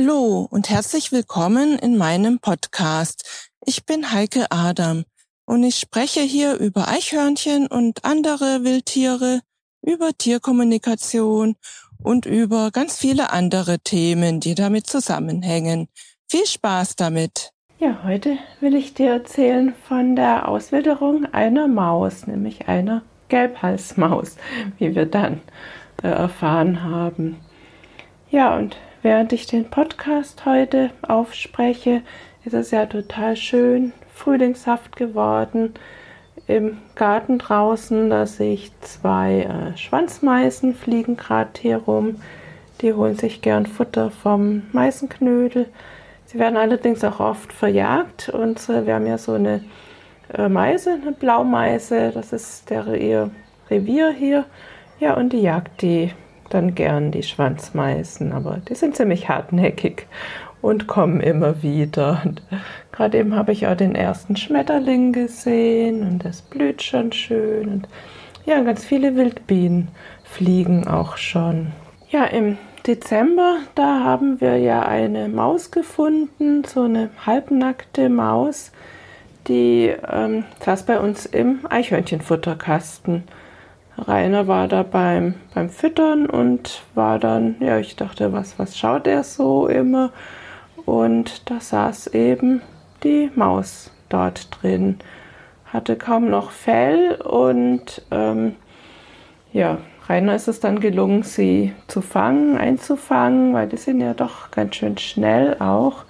Hallo und herzlich willkommen in meinem Podcast. Ich bin Heike Adam und ich spreche hier über Eichhörnchen und andere Wildtiere, über Tierkommunikation und über ganz viele andere Themen, die damit zusammenhängen. Viel Spaß damit! Ja, heute will ich dir erzählen von der Auswilderung einer Maus, nämlich einer Gelbhalsmaus, wie wir dann äh, erfahren haben. Ja, und während ich den Podcast heute aufspreche, ist es ja total schön, frühlingshaft geworden. Im Garten draußen, da sehe ich zwei äh, Schwanzmeisen fliegen gerade hier rum. Die holen sich gern Futter vom Meisenknödel. Sie werden allerdings auch oft verjagt und äh, wir haben ja so eine äh, Meise, eine Blaumeise, das ist der, ihr Revier hier. Ja, und die jagt die dann gern, die Schwanzmeisen, aber die sind ziemlich hartnäckig und kommen immer wieder. Und gerade eben habe ich auch den ersten Schmetterling gesehen und das blüht schon schön. Und ja, ganz viele Wildbienen fliegen auch schon. Ja, im Dezember, da haben wir ja eine Maus gefunden, so eine halbnackte Maus, die ähm, saß bei uns im Eichhörnchenfutterkasten. Rainer war da beim, beim Füttern und war dann, ja, ich dachte, was, was schaut er so immer? Und da saß eben die Maus dort drin. Hatte kaum noch Fell und ähm, ja, Rainer ist es dann gelungen, sie zu fangen, einzufangen, weil die sind ja doch ganz schön schnell auch.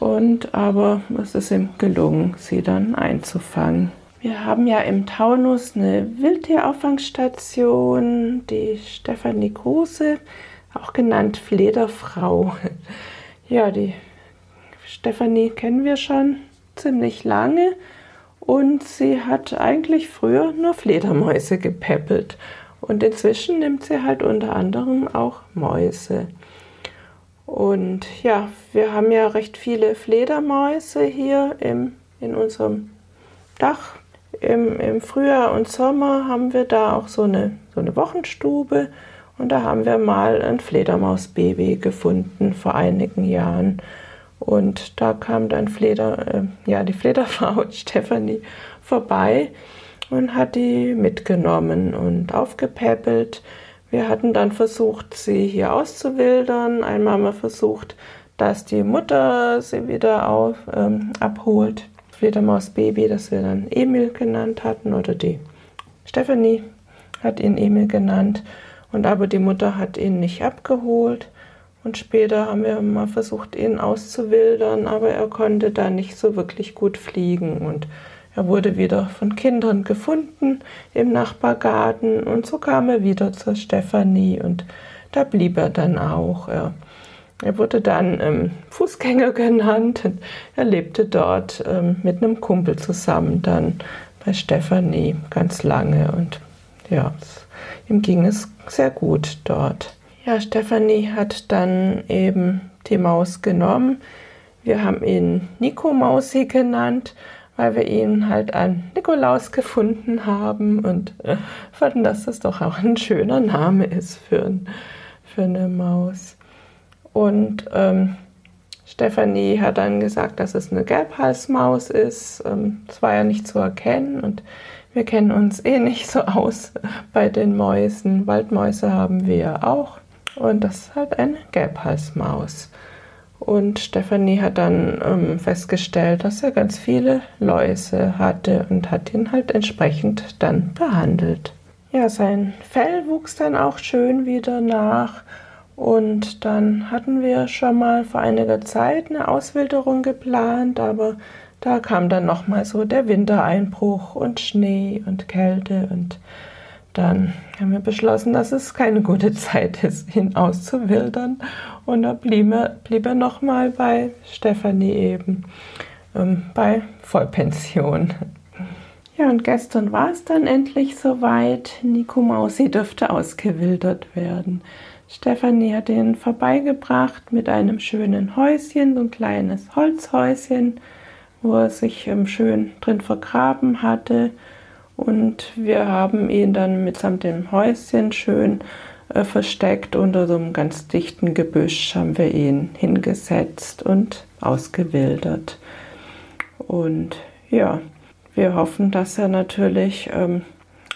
Und aber es ist ihm gelungen, sie dann einzufangen. Wir haben ja im Taunus eine Wildtierauffangstation, die Stefanie Große, auch genannt Flederfrau. Ja, die Stefanie kennen wir schon ziemlich lange und sie hat eigentlich früher nur Fledermäuse gepäppelt. Und inzwischen nimmt sie halt unter anderem auch Mäuse. Und ja, wir haben ja recht viele Fledermäuse hier im, in unserem Dach. Im, Im Frühjahr und Sommer haben wir da auch so eine, so eine Wochenstube und da haben wir mal ein Fledermausbaby gefunden vor einigen Jahren. Und da kam dann Fleder, äh, ja, die Flederfrau Stefanie vorbei und hat die mitgenommen und aufgepäppelt. Wir hatten dann versucht, sie hier auszuwildern. Einmal haben wir versucht, dass die Mutter sie wieder auf, ähm, abholt. Fledermausbaby, das wir dann Emil genannt hatten, oder die Stefanie hat ihn Emil genannt. Und aber die Mutter hat ihn nicht abgeholt. Und später haben wir mal versucht, ihn auszuwildern, aber er konnte da nicht so wirklich gut fliegen. Und er wurde wieder von Kindern gefunden im Nachbargarten. Und so kam er wieder zur Stefanie. Und da blieb er dann auch. Er, er wurde dann ähm, Fußgänger genannt. Er lebte dort ähm, mit einem Kumpel zusammen dann bei Stefanie ganz lange. Und ja, ihm ging es sehr gut dort. Ja, Stefanie hat dann eben die Maus genommen. Wir haben ihn Nico Mausi genannt, weil wir ihn halt an Nikolaus gefunden haben und äh, fanden, dass das doch auch ein schöner Name ist für, für eine Maus. Und ähm, Stefanie hat dann gesagt, dass es eine Gelbhalsmaus ist. Ähm, das war ja nicht zu erkennen und wir kennen uns eh nicht so aus bei den Mäusen. Waldmäuse haben wir auch. Und das ist halt eine Gelbhalsmaus. Und Stefanie hat dann ähm, festgestellt, dass er ganz viele Läuse hatte und hat ihn halt entsprechend dann behandelt. Ja, sein Fell wuchs dann auch schön wieder nach. Und dann hatten wir schon mal vor einiger Zeit eine Auswilderung geplant, aber da kam dann nochmal so der Wintereinbruch und Schnee und Kälte und dann haben wir beschlossen, dass es keine gute Zeit ist, ihn auszuwildern. Und da blieb er, blieb er nochmal bei Stefanie eben, ähm, bei Vollpension. Ja, und gestern war es dann endlich soweit. Nico Mausi dürfte ausgewildert werden. Stefanie hat ihn vorbeigebracht mit einem schönen Häuschen, so ein kleines Holzhäuschen, wo er sich ähm, schön drin vergraben hatte und wir haben ihn dann mitsamt dem Häuschen schön äh, versteckt unter so einem ganz dichten Gebüsch haben wir ihn hingesetzt und ausgewildert. Und ja, wir hoffen, dass er natürlich ähm,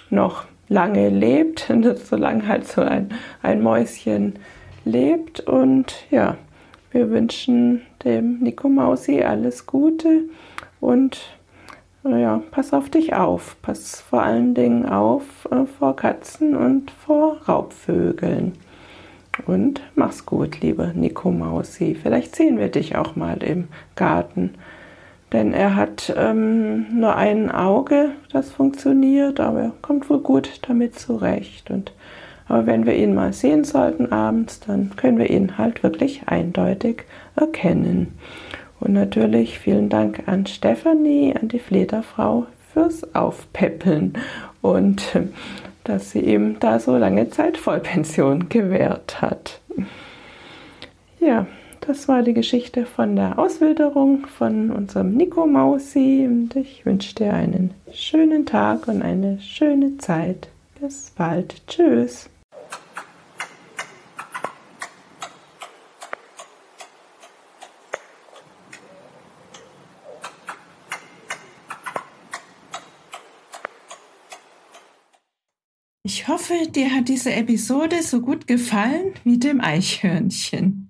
noch lange lebt, solange halt so ein, ein Mäuschen lebt. Und ja, wir wünschen dem Nico Mausi alles Gute und ja, pass auf dich auf. Pass vor allen Dingen auf äh, vor Katzen und vor Raubvögeln. Und mach's gut, liebe Nico Mausi. Vielleicht sehen wir dich auch mal im Garten. Denn er hat ähm, nur ein Auge, das funktioniert, aber er kommt wohl gut damit zurecht. Und, aber wenn wir ihn mal sehen sollten abends, dann können wir ihn halt wirklich eindeutig erkennen. Und natürlich vielen Dank an Stefanie, an die Flederfrau fürs Aufpäppeln und dass sie ihm da so lange Zeit Vollpension gewährt hat. Ja, das war die Geschichte von der Auswilderung von unserem Nico Mausi und ich wünsche dir einen schönen Tag und eine schöne Zeit. Bis bald. Tschüss. Ich hoffe, dir hat diese Episode so gut gefallen wie dem Eichhörnchen.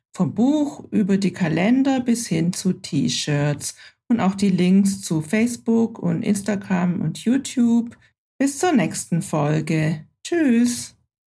vom Buch über die Kalender bis hin zu T-Shirts und auch die Links zu Facebook und Instagram und YouTube. Bis zur nächsten Folge. Tschüss.